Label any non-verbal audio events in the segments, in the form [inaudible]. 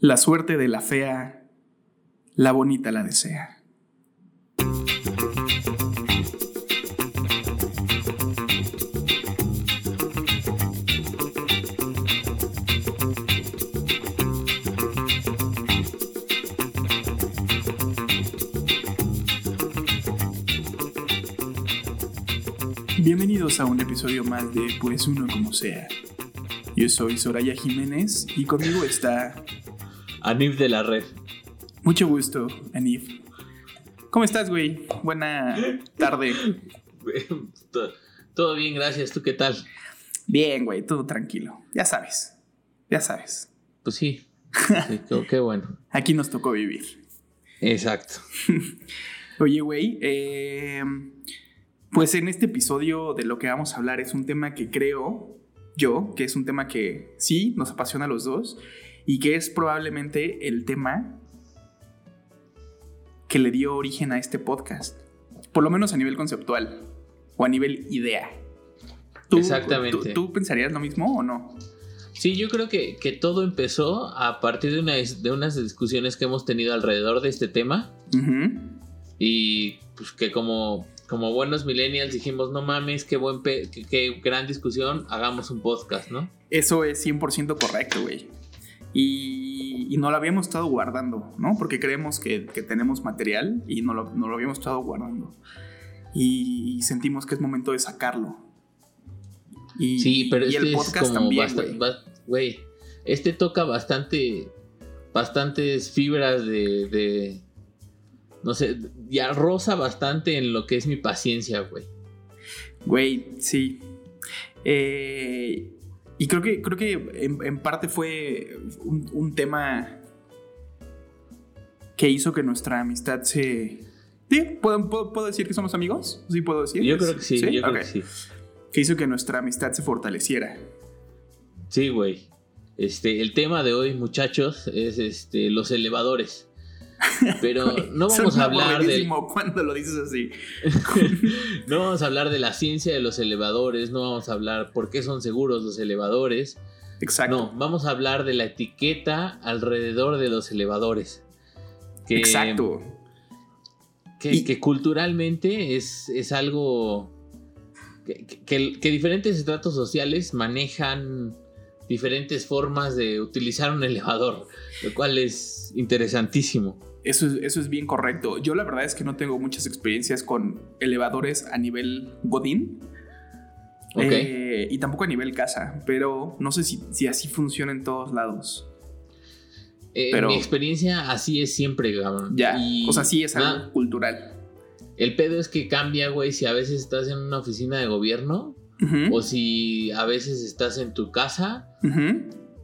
La suerte de la fea, la bonita la desea. Bienvenidos a un episodio más de Pues uno como sea. Yo soy Soraya Jiménez y conmigo está Anif de la red. Mucho gusto, Anif. ¿Cómo estás, güey? Buena tarde. [laughs] todo, bien, gracias. ¿Tú qué tal? Bien, güey, todo tranquilo. Ya sabes. Ya sabes. Pues sí. [laughs] sí qué, qué bueno. Aquí nos tocó vivir. Exacto. [laughs] Oye, güey, eh, pues en este episodio de lo que vamos a hablar es un tema que creo yo, que es un tema que sí nos apasiona a los dos y que es probablemente el tema que le dio origen a este podcast, por lo menos a nivel conceptual o a nivel idea. ¿Tú, Exactamente. ¿tú, tú pensarías lo mismo o no? Sí, yo creo que, que todo empezó a partir de, una, de unas discusiones que hemos tenido alrededor de este tema y pues que como, como buenos millennials dijimos, no mames, qué, buen pe- qué, qué gran discusión, hagamos un podcast, ¿no? Eso es 100% correcto, güey. Y, y no lo habíamos estado guardando, ¿no? Porque creemos que, que tenemos material y no lo, no lo habíamos estado guardando. Y, sentimos que es momento de sacarlo. Y, Sí, pero y este el es podcast como también, güey. Este toca bastante, bastantes fibras de, de, no sé, ya rosa bastante en lo que es mi paciencia, güey. Güey, sí. Eh, y creo que, creo que en, en parte fue un, un tema que hizo que nuestra amistad se... ¿Sí? ¿Puedo, puedo, puedo decir que somos amigos? ¿Sí puedo decir? Yo creo que sí, yo creo Ok. que sí. Que hizo que nuestra amistad se fortaleciera. Sí, güey. Este, el tema de hoy, muchachos, es este, los elevadores. Pero [laughs] no vamos a hablar de, cuando lo dices así. [laughs] no vamos a hablar de la ciencia de los elevadores, no vamos a hablar por qué son seguros los elevadores. Exacto. No, vamos a hablar de la etiqueta alrededor de los elevadores. Que, Exacto. Que, Y- que culturalmente es, es algo que, que- que diferentes estratos sociales manejan diferentes formas de utilizar un elevador, lo cual es interesantísimo. Eso es, eso es bien correcto. Yo la verdad es que no tengo muchas experiencias con elevadores a nivel Godín. Ok. Eh, y tampoco a nivel casa. Pero no sé si, si así funciona en todos lados. Eh, Pero- Mi experiencia así es siempre, cabrón. Ya. Y- o sea, sí es algo Ah, cultural. el pedo es que cambia, güey, si a veces estás en una oficina de gobierno o si a veces estás en tu casa.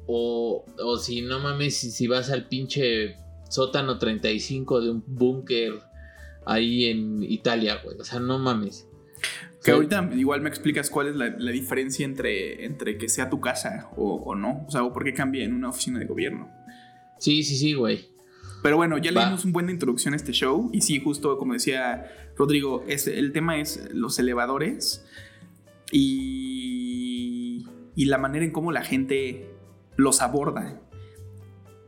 O, o si no mames, si, si vas al pinche sótano 35 de un búnker ahí en Italia, güey. O sea, no mames. O Que sea, ahorita igual me explicas cuál es la, la diferencia entre, entre que sea tu casa o, o no. O sea, o por qué cambia en una oficina de gobierno. Sí, sí, sí, güey. Pero bueno, ya le dimos un buen de introducción a este show. Y sí, justo como decía Rodrigo, es, el tema es los elevadores y, y la manera en cómo la gente los aborda.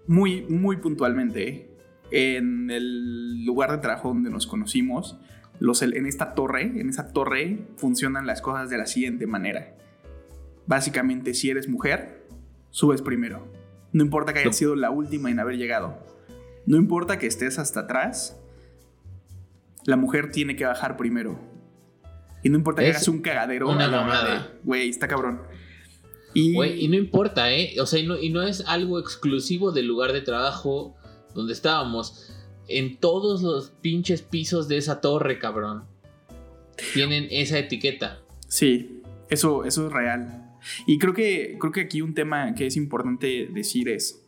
Muy, muy puntualmente. En el lugar de trabajo donde nos conocimos, los, en esta torre, en esa torre funcionan las cosas de la siguiente manera. Básicamente, si eres mujer, subes primero. No importa que hayas sido la última en haber llegado. No importa que estés hasta atrás, la mujer tiene que bajar primero. Y no importa que hagas un cagadero una mamada. Güey, está cabrón. Y, Güey, y no importa, ¿eh? O sea, y no, y no es algo exclusivo del lugar de trabajo donde estábamos. En todos los pinches pisos de esa torre, cabrón. Tienen esa etiqueta. Sí, eso, eso es real. Y creo que, creo que aquí un tema que es importante decir es,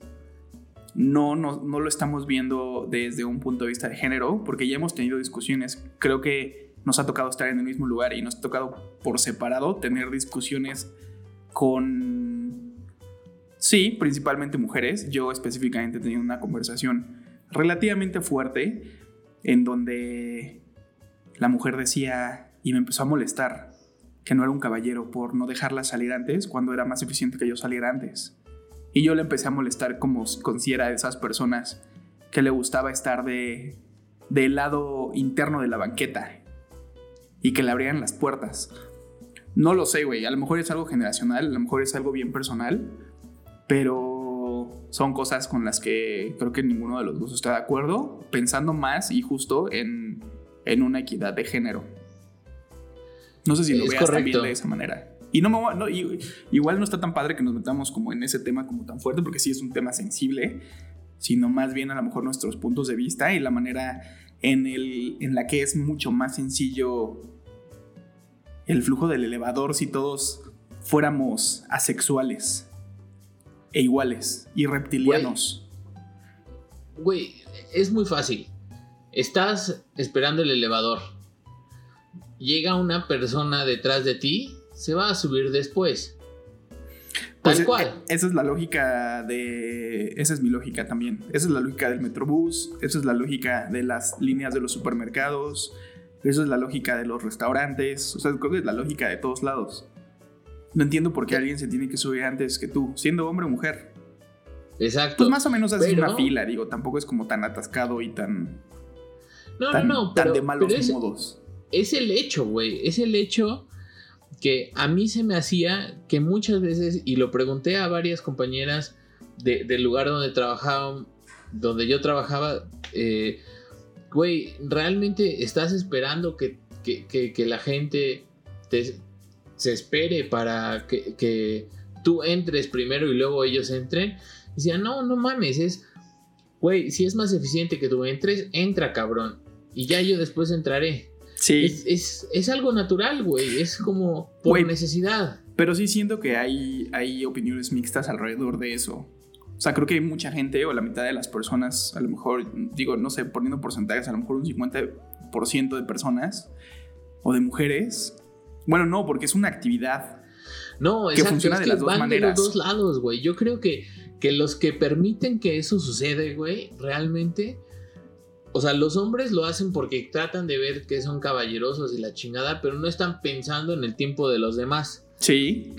no, no, no lo estamos viendo desde un punto de vista de género, porque ya hemos tenido discusiones, creo que nos ha tocado estar en el mismo lugar y nos ha tocado por separado tener discusiones con, sí, principalmente mujeres. Yo específicamente he tenido una conversación relativamente fuerte en donde la mujer decía, y me empezó a molestar, que no era un caballero por no dejarla salir antes cuando era más eficiente que yo saliera antes. Y yo le empecé a molestar como con si era de esas personas que le gustaba estar de, del lado interno de la banqueta y que le abrieran las puertas. No lo sé, güey. A lo mejor es algo generacional, a lo mejor es algo bien personal, pero son cosas con las que creo que ninguno de los dos está de acuerdo, pensando más y justo en, en una equidad de género. No sé si lo veas también de esa manera. Y no, no igual no está tan padre que nos metamos como en ese tema como tan fuerte, porque sí es un tema sensible, sino más bien a lo mejor nuestros puntos de vista y la manera en, el, en la que es mucho más sencillo el flujo del elevador si todos fuéramos asexuales e iguales y reptilianos. Güey, es muy fácil. Estás esperando el elevador. Llega una persona detrás de ti, se va a subir después. Tal pues, cual. E, esa es la lógica de. Esa es mi lógica también. Esa es la lógica del Metrobús. Esa es la lógica de las líneas de los supermercados. Esa es la lógica de los restaurantes. O sea, creo que es la lógica de todos lados. No entiendo por qué alguien se tiene que subir antes que tú, siendo hombre o mujer. Exacto. Pues más o menos así una fila, digo, tampoco es como tan atascado y tan. No, no, no. Tan de malos modos. Es el hecho, güey. Es el hecho que a mí se me hacía que muchas veces, y lo pregunté a varias compañeras del lugar donde trabajaba, donde yo trabajaba, eh, güey, ¿realmente estás esperando que, la gente se espere para que, tú entres primero y luego ellos entren? Decía, no, no mames, es, güey, si es más eficiente que tú entres, entra cabrón. Y ya yo después entraré. Sí. Es, algo natural, güey. Es como por necesidad. Pero sí siento que hay, hay opiniones mixtas alrededor de eso. O sea, creo que hay mucha gente, o la mitad de las personas, a lo mejor, digo, no sé, poniendo porcentajes, a lo mejor un 50% de personas o de mujeres. Bueno, no, porque es una actividad. No, que funciona de las dos maneras. De los dos lados, güey. Yo creo que, que los que permiten que eso sucede, güey, realmente. O sea, los hombres lo hacen porque tratan de ver que son caballerosos y la chingada, pero no están pensando en el tiempo de los demás. Sí.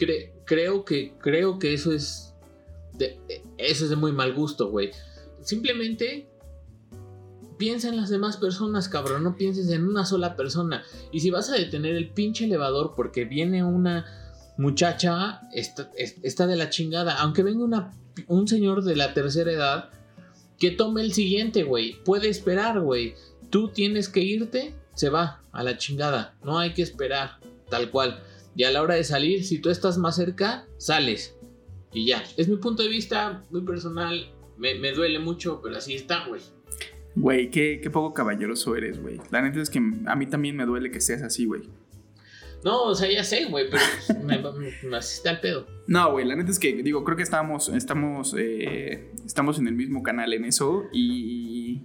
creo, que, creo que eso es eso es de muy mal gusto, güey. Simplemente piensa en las demás personas, cabrón. No pienses en una sola persona. Y si vas a detener el pinche elevador porque viene una muchacha, está, de la chingada. Aunque venga un señor de la tercera edad, que tome el siguiente, güey. Puede esperar, güey. Tú tienes que irte, se va a la chingada. No hay que esperar, tal cual. Y a la hora de salir, si tú estás más cerca, sales. Y ya, es mi punto de vista muy personal. Me, duele mucho, pero así está, güey. Güey, qué, poco caballeroso eres, güey. La neta es que a mí también me duele que seas así, güey. No, o sea, ya sé, güey, pero [laughs] me, me, asiste al pedo. No, güey, la neta es que, digo, creo que estamos, estamos, eh, estamos en el mismo canal en eso. Y,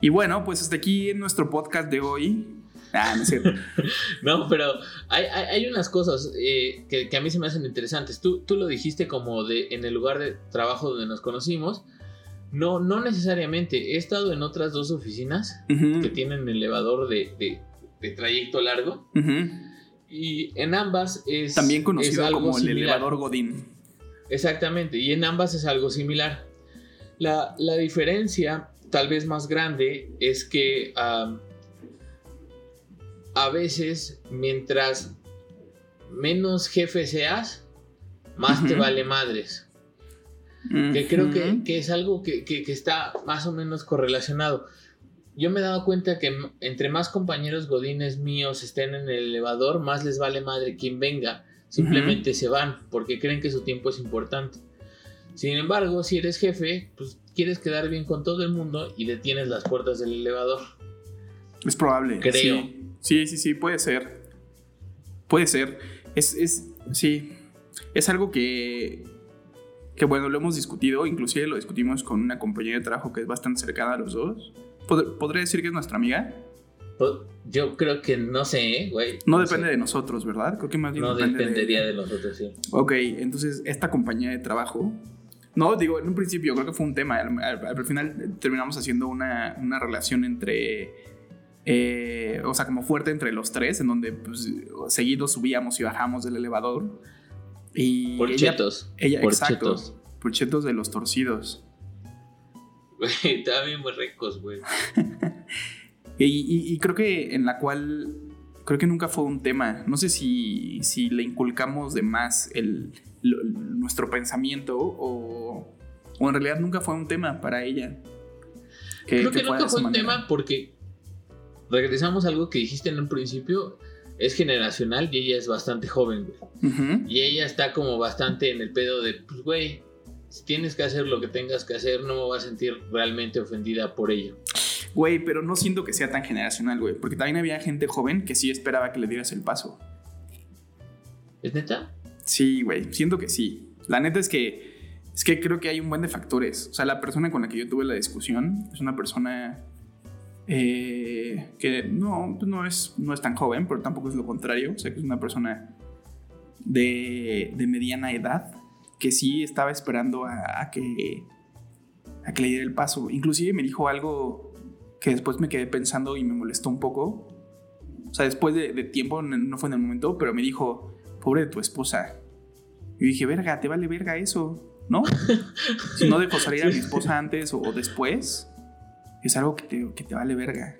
y bueno, pues hasta aquí en nuestro podcast de hoy. Ah, no es cierto. [laughs] no, pero hay, unas cosas eh, que, a mí se me hacen interesantes. Tú, tú lo dijiste como de en el lugar de trabajo donde nos conocimos. No, no necesariamente. He estado en otras dos oficinas que tienen elevador de, trayecto largo. Y en ambas es. También conocido como el elevador Godín. Exactamente. Y en ambas es algo similar. La, diferencia, tal vez más grande, es que a veces mientras menos jefe seas, más te vale madres. Que creo que, es algo que, está más o menos correlacionado. Yo me he dado cuenta que entre más compañeros godines míos estén en el elevador, más les vale madre quien venga. Simplemente se van porque creen que su tiempo es importante. Sin embargo, si eres jefe, pues quieres quedar bien con todo el mundo y detienes las puertas del elevador. Es probable. Creo. Sí, sí, sí, puede ser. Puede ser. Es, es, sí. Es algo que, que, bueno, lo hemos discutido, inclusive lo discutimos con una compañera de trabajo que es bastante cercana a los dos. ¿Podría decir que es nuestra amiga? Yo creo que no sé, ¿eh, güey. No, depende de nosotros, ¿verdad? Creo que más bien no dependería de... nosotros, sí. Ok, entonces esta compañía de trabajo no, digo, en un principio creo que fue un tema. Al, final terminamos haciendo una, una relación entre eh, o sea, como fuerte entre los tres, en donde pues, seguidos subíamos y bajamos del elevador. Y por ella, chetos. Ella, exacto. Por chetos de los torcidos. Güey, estaban muy ricos, güey. [laughs] y, y, creo que en la cual. Creo que nunca fue un tema. No sé si, si le inculcamos de más el, nuestro pensamiento o, o en realidad nunca fue un tema para ella. Creo que, nunca fue un tema porque regresamos a algo que dijiste en un principio. Es generacional y ella es bastante joven, güey. Y ella está como bastante en el pedo de, pues, güey, si tienes que hacer lo que tengas que hacer, no me voy a sentir realmente ofendida por ello. Güey, pero no siento que sea tan generacional, güey. Porque también había gente joven que sí esperaba que le dieras el paso. ¿Es neta? Sí, güey. Siento que sí. La neta es que es que creo que hay un buen de factores. O sea, la persona con la que yo tuve la discusión es una persona eh, que no, pues no, es, no es tan joven, pero tampoco es lo contrario. O sea, que es una persona de, de mediana edad que sí estaba esperando a, que, a que le diera el paso. Inclusive me dijo algo que después me quedé pensando y me molestó un poco. O sea, después de, de tiempo, no fue en el momento, pero me dijo, pobre de tu esposa. Y dije, verga, te vale verga eso. ¿no? [laughs] si no dejo salir a mi esposa antes o después, es algo que te, que te vale verga.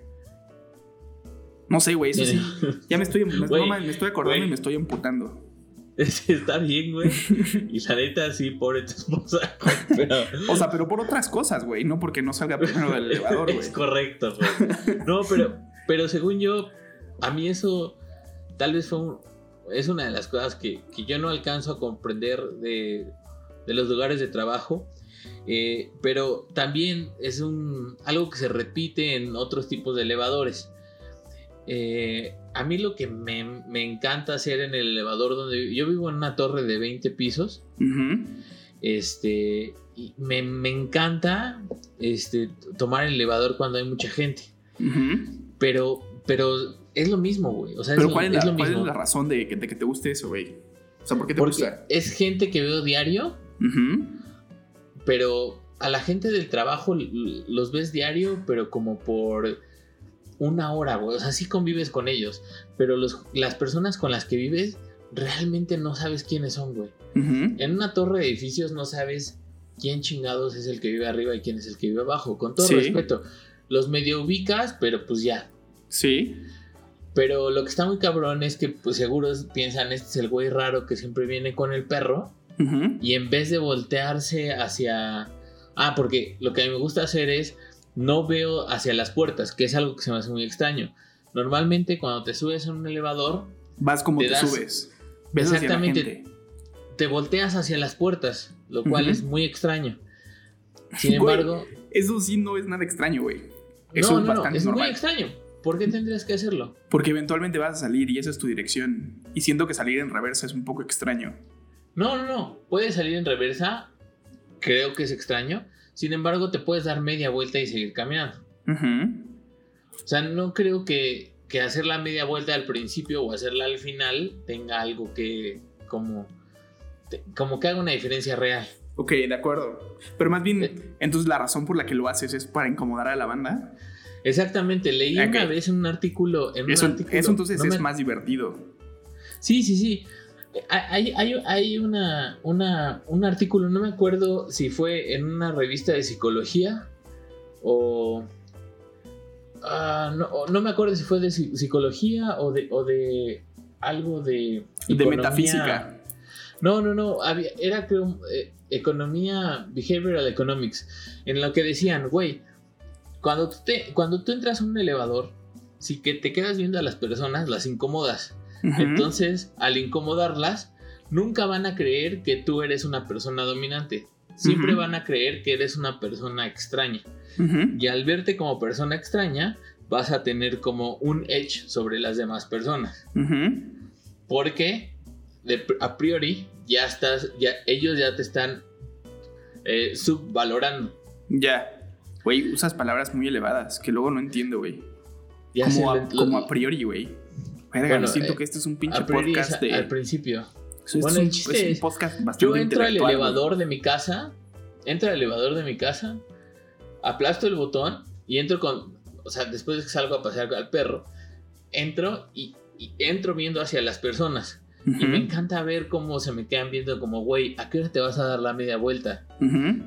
No sé, güey, eso sí. [laughs] Ya me estoy, me, estoy acordando y me estoy emputando. Está bien, güey. [laughs] Y la neta, sí, pobre tu esposa. O sea, pero por otras cosas, güey. No porque no salga primero del [laughs] elevador, güey. Es correcto, güey. No, pero, pero según yo, a mí eso tal vez fue es una de las cosas que, que yo no alcanzo a comprender de, de los lugares de trabajo. Eh, pero también es un, algo que se repite en otros tipos de elevadores. Eh, a mí lo que me, encanta hacer en el elevador donde yo vivo en una torre de 20 pisos, este, y me, encanta este, tomar el elevador cuando hay mucha gente. Pero, pero es lo mismo, güey. O sea, pero ¿cuál, es la, razón de que, te guste eso, güey? O sea, ¿por qué te gusta? Es gente que veo diario pero a la gente del trabajo los ves diario, pero como por una hora, güey. O sea, sí convives con ellos, pero las personas con las que vives realmente no sabes quiénes son, güey. En una torre de edificios no sabes quién chingados es el que vive arriba y quién es el que vive abajo. Con todo respeto, los medio ubicas, pero pues ya. Sí. Pero lo que está muy cabrón es que pues seguro piensan, este es el güey raro que siempre viene con el perro. Y en vez de voltearse hacia... Ah, porque lo que a mí me gusta hacer es no veo hacia las puertas, que es algo que se me hace muy extraño. Normalmente cuando te subes en un elevador... Vas como te, subes. exactamente. Te volteas hacia las puertas, lo cual es muy extraño. Sin embargo... Eso sí no es nada extraño, güey. Eso no, es no, es muy extraño. ¿Por qué tendrías que hacerlo? Porque eventualmente vas a salir y esa es tu dirección. Y siento que salir en reversa es un poco extraño. No, no, no. Puede salir en reversa. Creo que es extraño. Sin embargo, te puedes dar media vuelta y seguir caminando. O sea, no creo que, que hacer la media vuelta al principio o hacerla al final tenga algo que como, como que haga una diferencia real. Ok, de acuerdo. Pero más bien, eh. entonces la razón por la que lo haces es para incomodar a la banda. Exactamente, leí una vez en un artículo. En eso, un artículo, eso entonces es más divertido. Sí, sí, sí. Hay, hay, una, un artículo, no me acuerdo si fue en una revista de psicología o... Ah, no, me acuerdo si fue de psicología o de, o de algo de... De metafísica. No, no, no. era creo eh, economía, behavioral economics, en lo que decían, güey, cuando, te, cuando tú entras a un elevador, si que te quedas viendo a las personas, las incomodas. Entonces, al incomodarlas, nunca van a creer que tú eres una persona dominante. Siempre van a creer que eres una persona extraña. Y al verte como persona extraña, vas a tener como un edge sobre las demás personas. Porque a priori ya estás, ya, ellos ya te están eh, subvalorando. Ya. Güey, usas palabras muy elevadas que luego no entiendo, güey. Como, como a priori, güey siento eh, que este es un pinche podcast de. Al principio. bueno, el chiste es, un podcast bastante Yo entro al elevador de mi casa, entro al elevador de mi casa, aplasto el botón y entro con. O sea, después de que salgo a pasear al perro, entro y, entro viendo hacia las personas. Y me encanta ver cómo se me quedan viendo como, güey, ¿a qué hora te vas a dar la media vuelta?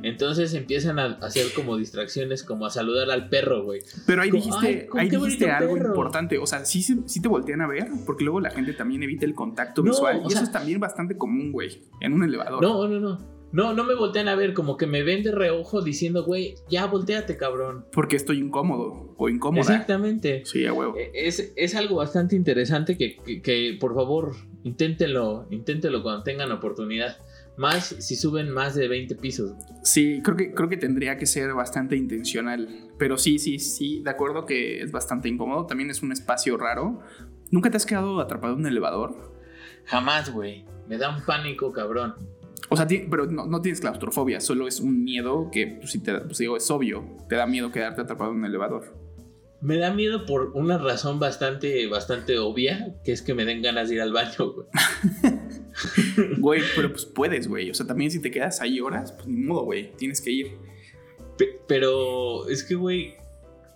Entonces empiezan a hacer como distracciones, como a saludar al perro, güey. Pero ahí dijiste, ahí dijiste algo importante. O sea, sí, sí te voltean a ver, porque luego la gente también evita el contacto visual. Y eso es también bastante común, güey, en un elevador. No, no, no. No, no me voltean a ver, como que me ven de reojo diciendo, güey, ya volteate, cabrón. Porque estoy incómodo o incómoda. Exactamente. Sí, a huevo. E, es, es algo bastante interesante que, que, por favor, inténtenlo, inténtenlo cuando tengan oportunidad. Más si suben más de 20 pisos. Sí, creo que, creo que tendría que ser bastante intencional. Pero sí, sí, sí, de acuerdo que es bastante incómodo. También es un espacio raro. ¿Nunca te has quedado atrapado en un elevador? Jamás, güey. Me da un pánico, cabrón. O sea, pero no, tienes claustrofobia, solo es un miedo que, pues, si te, pues, digo, es obvio, te da miedo quedarte atrapado en un elevador. Me da miedo por una razón bastante, bastante obvia, que es que me den ganas de ir al baño, güey. [laughs] güey, pero pues puedes, güey. O sea, también si te quedas ahí horas, pues ni modo, güey. Tienes que ir. pero es que, güey,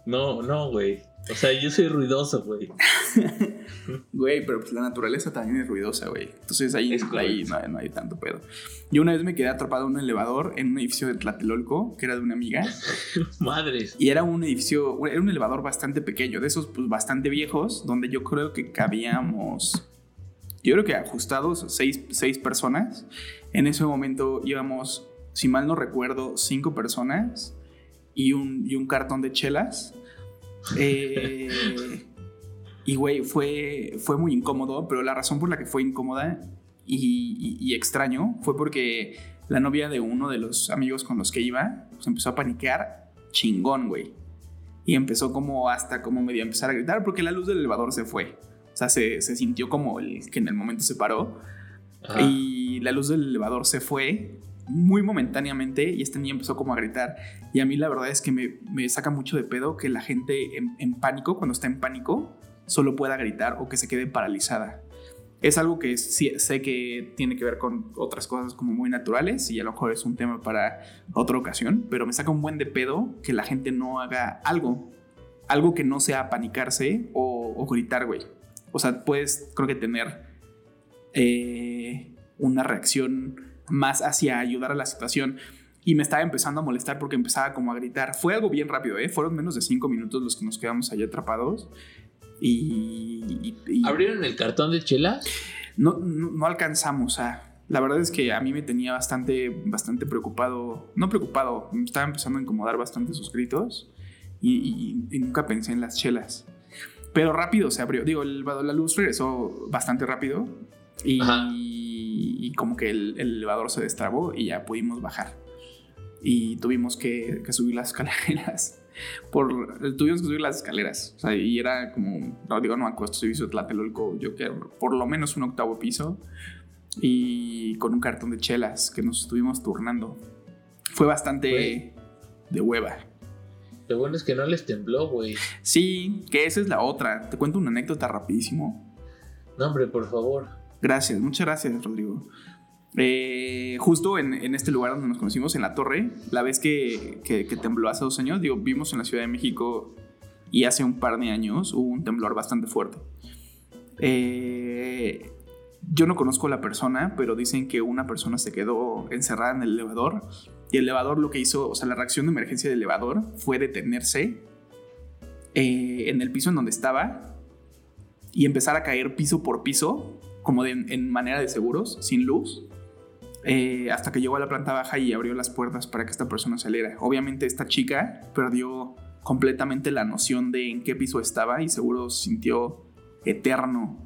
no, no, güey. O sea, yo soy ruidoso, güey. [laughs] güey, pero pues la naturaleza también es ruidosa, güey. Entonces ahí, ahí no, hay tanto pedo. Yo una vez me quedé atrapado en un elevador en un edificio de Tlatelolco, que era de una amiga. [laughs] Madres. Y era un edificio, era un elevador bastante pequeño, de esos pues bastante viejos, donde yo creo que cabíamos, yo creo que ajustados seis, seis personas. En ese momento íbamos, si mal no recuerdo, cinco personas y un, y un cartón de chelas. Eh, y, güey, fue, fue muy incómodo, pero la razón por la que fue incómoda y, extraño fue porque la novia de uno de los amigos con los que iba pues empezó a paniquear chingón, güey. Y empezó como hasta como medio a empezar a gritar porque la luz del elevador se fue. O sea, se, se sintió como el que en el momento se paró. Y la luz del elevador se fue muy momentáneamente y este niño empezó como a gritar. Y a mí la verdad es que me, me saca mucho de pedo que la gente en, pánico, cuando está en pánico, solo pueda gritar o que se quede paralizada. Es algo que sé que tiene que ver con otras cosas como muy naturales y a lo mejor es un tema para otra ocasión, pero me saca un buen de pedo que la gente no haga algo, algo que no sea panicarse o, gritar, güey. O sea, puedes, creo que tener eh, una reacción más hacia ayudar a la situación. Y me estaba empezando a molestar porque empezaba como a gritar. Fue algo bien rápido, ¿eh? Fueron menos de cinco minutos los que nos quedamos allá atrapados. Y, ¿Abrieron el cartón de chelas? No, no, alcanzamos a... La verdad es que a mí me tenía bastante, bastante preocupado. No preocupado, me estaba empezando a incomodar bastante sus gritos. Y, nunca pensé en las chelas. Pero rápido se abrió. Digo, el, la luz regresó bastante rápido. Y y, como que el, elevador se destrabó y ya pudimos bajar. Y tuvimos que, subir las [laughs] escaleras. Por, tuvimos que subir las escaleras. O sea, y era como, no digo, no acuesto servicio de Tlatelolco, yo que por lo menos un octavo piso. Y con un cartón de chelas que nos estuvimos turnando. Fue bastante de hueva. Lo bueno es que no les tembló, güey. Sí, que esa es la otra. Te cuento una anécdota rapidísimo. No, hombre, por favor. Gracias, muchas gracias, Rodrigo. Eh, justo en, este lugar donde nos conocimos, en la torre, la vez que, tembló hace dos años, digo, vimos en la Ciudad de México y hace un par de años hubo un temblor bastante fuerte. Eh, yo no conozco a la persona, pero dicen que una persona se quedó encerrada en el elevador y el elevador lo que hizo, o sea, la reacción de emergencia del elevador fue detenerse eh, en el piso en donde estaba y empezar a caer piso por piso como en manera de seguros, sin luz, eh, hasta que llegó a la planta baja y abrió las puertas para que esta persona saliera. Obviamente esta chica perdió completamente la noción de en qué piso estaba y seguro sintió eterno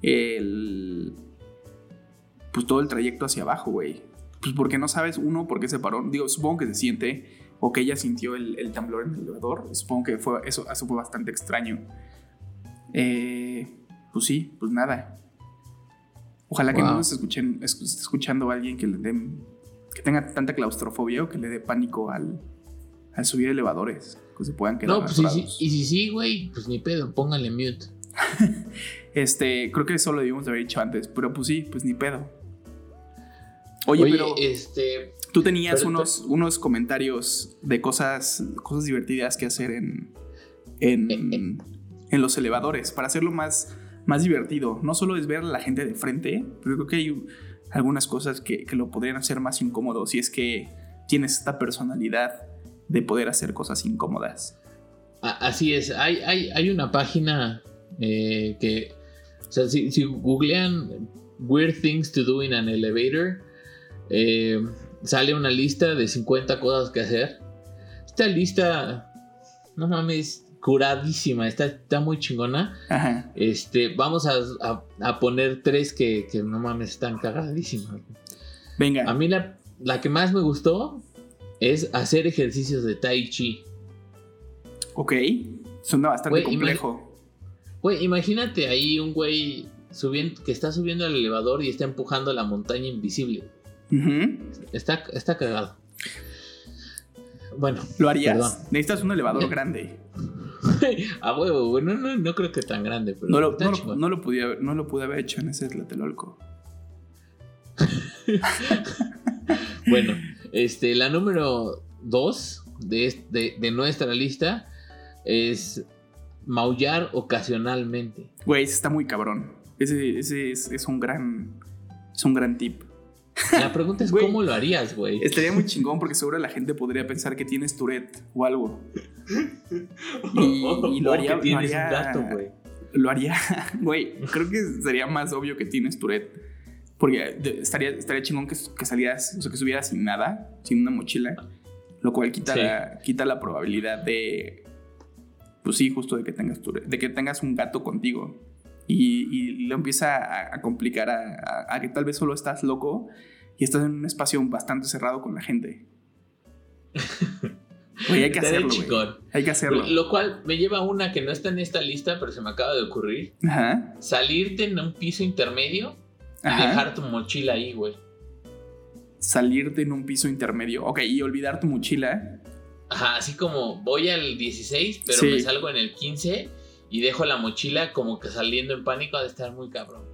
el... Pues todo el trayecto hacia abajo, güey. Pues porque no sabes, uno, por qué se paró. Digo, supongo que se siente o que ella sintió el, temblor en el elevador. Supongo que fue, eso, eso fue bastante extraño. Eh, pues sí, pues nada. Ojalá que no nos escuchen, esté escuchando a alguien que le dé, que tenga tanta claustrofobia o que le dé pánico al, al subir elevadores, que se puedan quedar. No, pues y si sí, güey, pues ni pedo, póngale mute. [laughs] este, creo que eso lo debimos haber dicho antes, pero pues sí, pues ni pedo. Oye, pero este, tú tenías unos, unos comentarios de cosas, cosas divertidas que hacer en, en, en los elevadores, para hacerlo más más divertido. No solo es ver a la gente de frente, pero creo que hay algunas cosas que, que lo podrían hacer más incómodo si es que tienes esta personalidad de poder hacer cosas incómodas. Así es, hay, hay, hay una página eh, que, o sea, si, si, googlean Weird Things to Do in an Elevator, eh, sale una lista de 50 cosas que hacer. Esta lista, no mames, curadísima, está, está muy chingona. Este, vamos a, a, poner tres que, que, no mames, están cagadísimas. Venga. A mí la, la que más me gustó es hacer ejercicios de Tai Chi. Ok, suena bastante complejo. Güey, imagínate ahí un güey subiendo, que está subiendo al elevador y está empujando la montaña invisible. está, está cagado. Bueno, lo harías. Necesitas un elevador [laughs] grande. [laughs] A huevo, güey. No, no, no, creo que tan grande, pero no lo, no, lo, no lo pude haber hecho en ese Tlatelolco. [laughs] bueno, este, la número 2 de, de, nuestra lista es maullar ocasionalmente. Güey, ese está muy cabrón. Ese, ese es, un gran. Es un gran tip. La pregunta es cómo lo harías, güey. Estaría muy chingón porque seguro la gente podría pensar que tienes Tourette o algo. [laughs] Y, lo haría. lo haría, Lo [laughs] haría. Güey, creo que sería más obvio que tienes Tourette. Porque estaría, estaría chingón que, que salieras, o sea, que subieras sin nada, sin una mochila. Lo cual quita, la, quita la probabilidad de. Pues sí, justo de que tengas, de que tengas un gato contigo. Y, y lo empieza a, complicar a, que tal vez solo estás loco y estás en un espacio bastante cerrado con la gente. Oye, hay que [laughs] hacerlo, Hay que hacerlo. Lo cual me lleva a una que no está en esta lista, pero se me acaba de ocurrir. Ajá. Salirte en un piso intermedio y dejar tu mochila ahí, güey. Salirte en un piso intermedio. Ok, y olvidar tu mochila. Ajá, así como voy al 16, pero me salgo en el 15 y dejo la mochila como que saliendo en pánico ha de estar muy cabrón.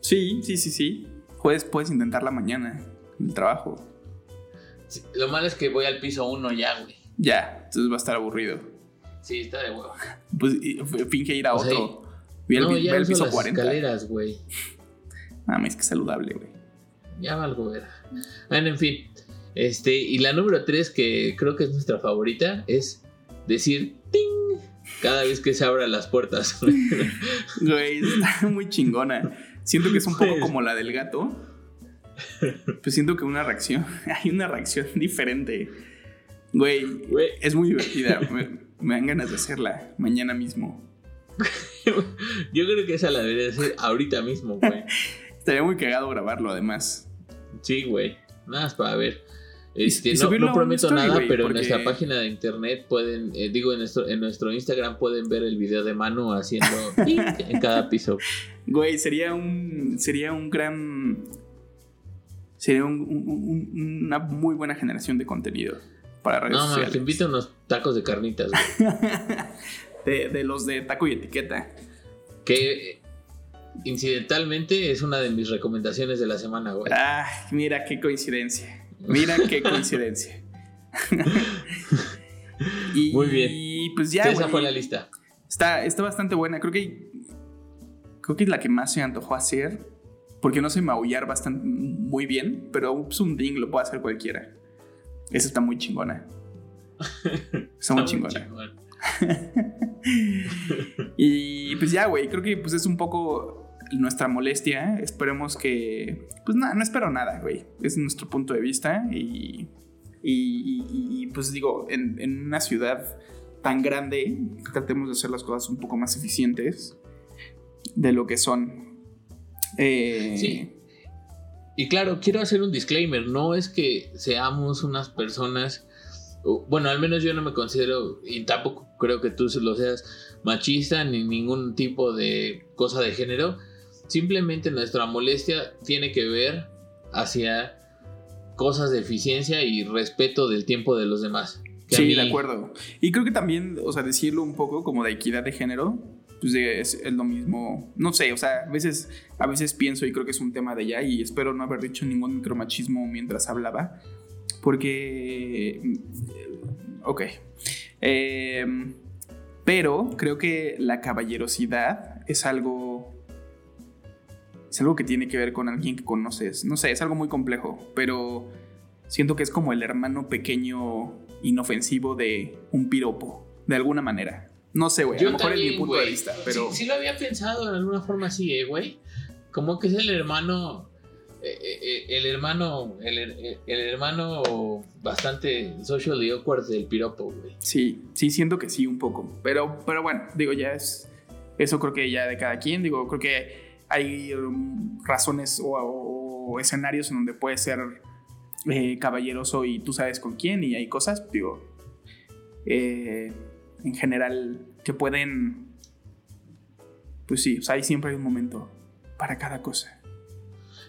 Sí, sí, sí, sí. Puedes, puedes intentarla mañana en el trabajo. lo malo es que voy al piso 1 ya, güey. Ya, entonces va a estar aburrido. Sí, está de huevo. Pues finge ir a otro. no, ya el piso las 40. escaleras, güey. Mames, que saludable, güey. Ya valgo ver. Bueno, en fin. Este, y la número 3, que creo que es nuestra favorita, es decir. Cada vez que se abran las puertas. [laughs] Güey, está muy chingona. Siento que es un poco como la del gato. Pues siento que una reacción, [laughs] hay una reacción diferente. Güey, es muy divertida. Me, me dan ganas de hacerla mañana mismo. Yo creo que esa la debería hacer ahorita mismo, güey. [laughs] Estaría muy cagado grabarlo, además. Sí, güey. Nada más para ver. Este, no, prometo nada, pero en nuestra página de internet pueden, eh, digo, en nuestro, en nuestro Instagram pueden ver el video de mano haciendo [laughs] en cada piso. Güey, sería un, sería un gran, sería una muy buena generación de contenido para redes no, sociales. No, te invito a unos tacos de carnitas. [laughs] de, de los de taco y etiqueta. Que Incidentalmente es una de mis recomendaciones de la semana, güey. Ah, mira qué coincidencia. Mira qué coincidencia. [laughs] y, Muy bien. Y pues ya. Esa fue la lista. Está, está bastante buena. Creo que. Creo que es la que más se antojó hacer. Porque no sé maullar bastante muy bien. Pero pues, un ding lo puede hacer cualquiera. Esa está muy chingona. [laughs] Está, muy chingona. [laughs] y pues ya, güey, creo que pues es un poco nuestra molestia. Esperemos que... Pues nada, no espero nada, güey. Es nuestro punto de vista y... Y, pues digo, en, una ciudad tan grande, tratemos de hacer las cosas un poco más eficientes de lo que son. Eh, sí. Y claro, quiero hacer un disclaimer, no es que seamos unas personas bueno, al menos yo no me considero, y tampoco creo que tú lo seas, machista ni ningún tipo de cosa de género. Simplemente nuestra molestia tiene que ver hacia cosas de eficiencia y respeto del tiempo de los demás. Sí, de acuerdo. Y creo que también, o sea, decirlo un poco como de equidad de género, pues es, es, lo mismo. No sé, o sea, a veces, a veces pienso y creo que es un tema de ya y espero no haber dicho ningún micromachismo mientras hablaba. Porque... Ok. Eh, pero creo que la caballerosidad es algo. Es algo que tiene que ver con alguien que conoces. No sé, es algo muy complejo, pero siento que es como el hermano pequeño inofensivo de un piropo, de alguna manera. No sé, güey. A lo mejor es mi punto de vista, pero. Sí, sí, lo había pensado en alguna forma así, eh, güey. Como que es el hermano. eh, eh, el hermano. El, el- el hermano bastante socially awkward del piropo, güey. Sí, sí, siento que sí, un poco. Pero, pero bueno, digo, ya es. Eso creo que ya de cada quien. Digo, creo que hay um, razones o, o escenarios en donde puede ser eh, caballeroso y tú sabes con quién y hay cosas, digo, eh, en general que pueden. Pues sí, o sea, ahí siempre hay un momento para cada cosa.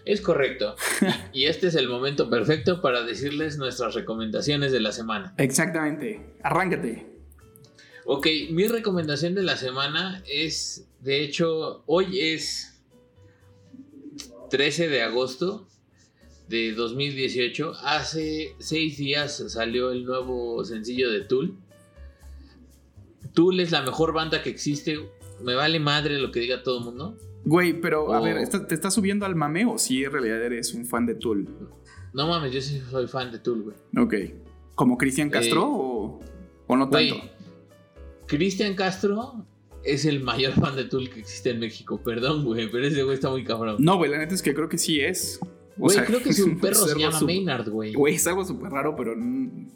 Es correcto. [laughs] y este es el momento perfecto para decirles nuestras recomendaciones de la semana. Exactamente. Arráncate. Ok, mi recomendación de la semana es, de hecho, hoy es 13 de agosto de 2018. Hace seis días salió el nuevo sencillo de Tool. Tool es la mejor banda que existe. Me vale madre lo que diga todo el mundo. Güey, pero a Oh. ver, ¿estás- ¿te estás subiendo al mame o si en realidad eres un fan de Tool? No mames, yo sí soy fan de Tool, güey. Ok. ¿Como Cristian Castro Eh, o, o no Güey, tanto? Cristian Castro es el mayor [laughs] fan de Tool que existe en México. Perdón, güey, pero ese güey está muy cabrón. No, güey, la neta es que creo que sí es. O Güey, sea, creo que su un [laughs] perro se llama Maynard, güey. Güey, es algo súper raro, pero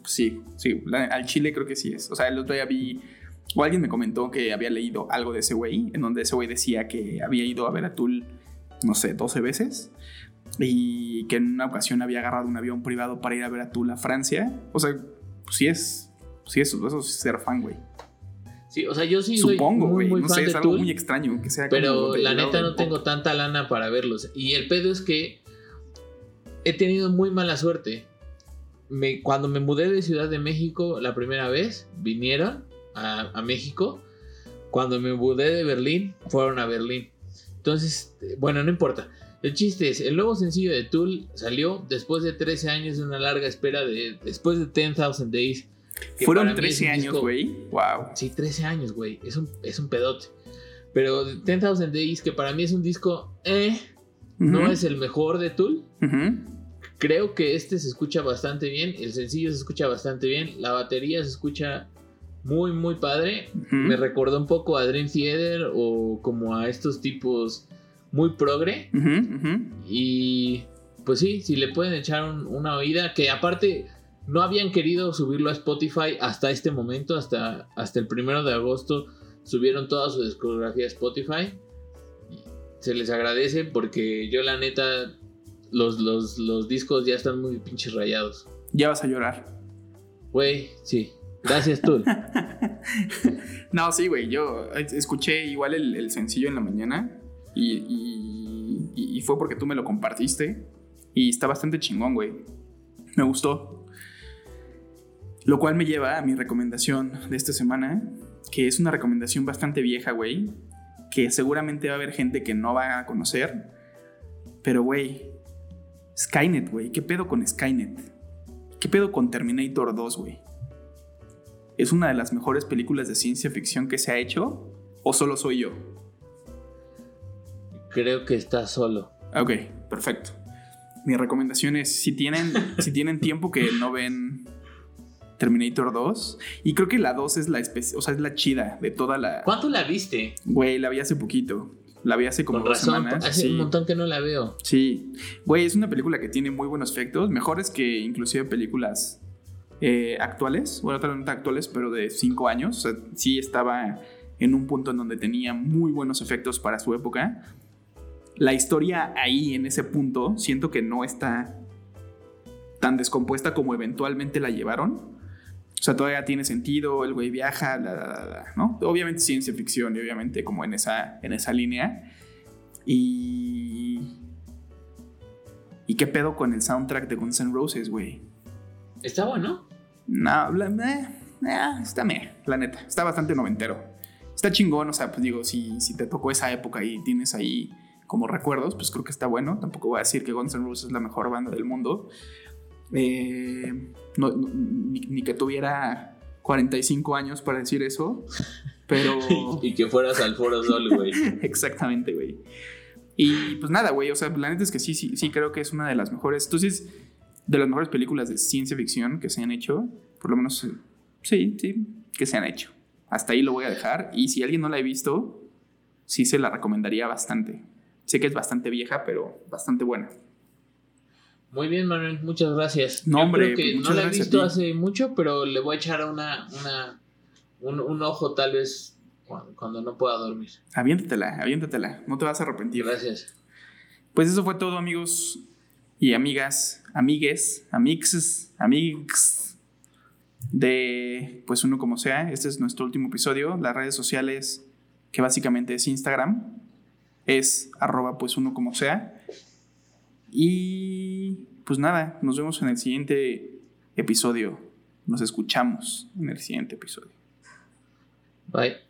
sí, sí. la- al chile creo que sí es. O sea, el otro día vi. O alguien me comentó que había leído algo de ese güey, en donde ese güey decía que había ido a ver a Tool, no sé, 12 veces. Y que en una ocasión había agarrado un avión privado para ir a ver a Tool a Francia. O sea, pues sí es. Sí, es, eso es ser fan, güey. Sí, o sea, yo sí soy Supongo, muy, güey. muy No fan sé, de es algo Tool, muy extraño que sea pero la neta no tengo tanta lana para verlos. Y el pedo es que he tenido muy mala suerte. Me, cuando me mudé de Ciudad de México la primera vez, vinieron a, a México. Cuando me mudé de Berlín, fueron a Berlín. Entonces, bueno, no importa. El chiste es, el nuevo sencillo de Tool salió después de 13 años de una larga espera de después de 10,000 Days. Fueron para mí es 13 un años, güey. Wow. Sí, 13 años, güey. Es un, es un pedote. Pero 10,000 Days, que para mí es un disco, eh, no es el mejor de Tool. Creo que este se escucha bastante bien. El sencillo se escucha bastante bien. La batería se escucha muy, muy padre. Me recordó un poco a Dream Theater o como a estos tipos muy progre. Y pues sí, si le pueden echar un- una oída, que aparte no habían querido subirlo a Spotify hasta este momento, hasta, hasta el primero de agosto, subieron toda su discografía a Spotify. Se les agradece porque yo la neta, los, los, los discos ya están muy pinches rayados. Ya vas a llorar. Güey, sí. Gracias, tú. [laughs] No, sí, güey. Yo escuché igual el, el sencillo en la mañana y, y- y- y fue porque tú me lo compartiste y está bastante chingón, güey. Me gustó. Lo cual me lleva a mi recomendación de esta semana, que es una recomendación bastante vieja, güey, que seguramente va a haber gente que no va a conocer, pero, güey, Skynet, güey, ¿qué pedo con Skynet? ¿Qué pedo con Terminator 2, güey? ¿Es una de las mejores películas de ciencia ficción que se ha hecho? ¿O solo soy yo? Creo que está solo. Ok, perfecto. Mi recomendación es, si tienen, si tienen tiempo que no ven Terminator 2, y creo que la 2 es la espe- o sea, es la chida de toda la... ¿Cuánto la viste? Güey, la vi hace poquito. La vi hace como Con dos razón, semanas. hace sí. un montón que no la veo. Sí, güey, es una película que tiene muy buenos efectos, mejores que inclusive películas eh, actuales, bueno, tal vez no actuales, pero de 5 años. O sea, sí estaba en un punto en donde tenía muy buenos efectos para su época. La historia ahí, en ese punto, siento que no está tan descompuesta como eventualmente la llevaron. O sea, todavía tiene sentido, el güey viaja, la, la, la, ¿no? Obviamente ciencia ficción y obviamente como en esa, en esa línea. Y... ¿Y qué pedo con el soundtrack de Guns N' Roses, güey? Está bueno. No, la, eh, eh, está la neta. Está bastante noventero. Está chingón, o sea, pues digo, si, si te tocó esa época y tienes ahí como recuerdos, pues creo que está bueno. Tampoco voy a decir que Guns N' Roses es la mejor banda del mundo. Eh, no- no- ni, ni que tuviera 45 años para decir eso. Pero. [laughs] y que fueras al Foro Sol, güey. [laughs] Exactamente, güey. Y pues nada, güey. O sea, la neta es que sí, sí, sí creo que es una de las mejores. Entonces, de las mejores películas de ciencia ficción que se han hecho. Por lo menos, sí, sí, que se han hecho. Hasta ahí lo voy a dejar. Y si alguien no la ha visto, sí se la recomendaría bastante. Sé que es bastante vieja, pero bastante buena. Muy bien, Manuel, muchas gracias. No, hombre, creo que no la he visto hace mucho, pero le voy a echar una, una, un, un ojo tal vez cuando, cuando no pueda dormir. Aviéntatela, aviéntatela. No te vas a arrepentir. Gracias. Pues eso fue todo, amigos y amigas, amigues, amixes, amigos de pues uno como sea. Este es nuestro último episodio. Las redes sociales, que básicamente es Instagram, es arroba pues uno como sea. Y pues nada, nos vemos en el siguiente episodio. Nos escuchamos en el siguiente episodio. Bye.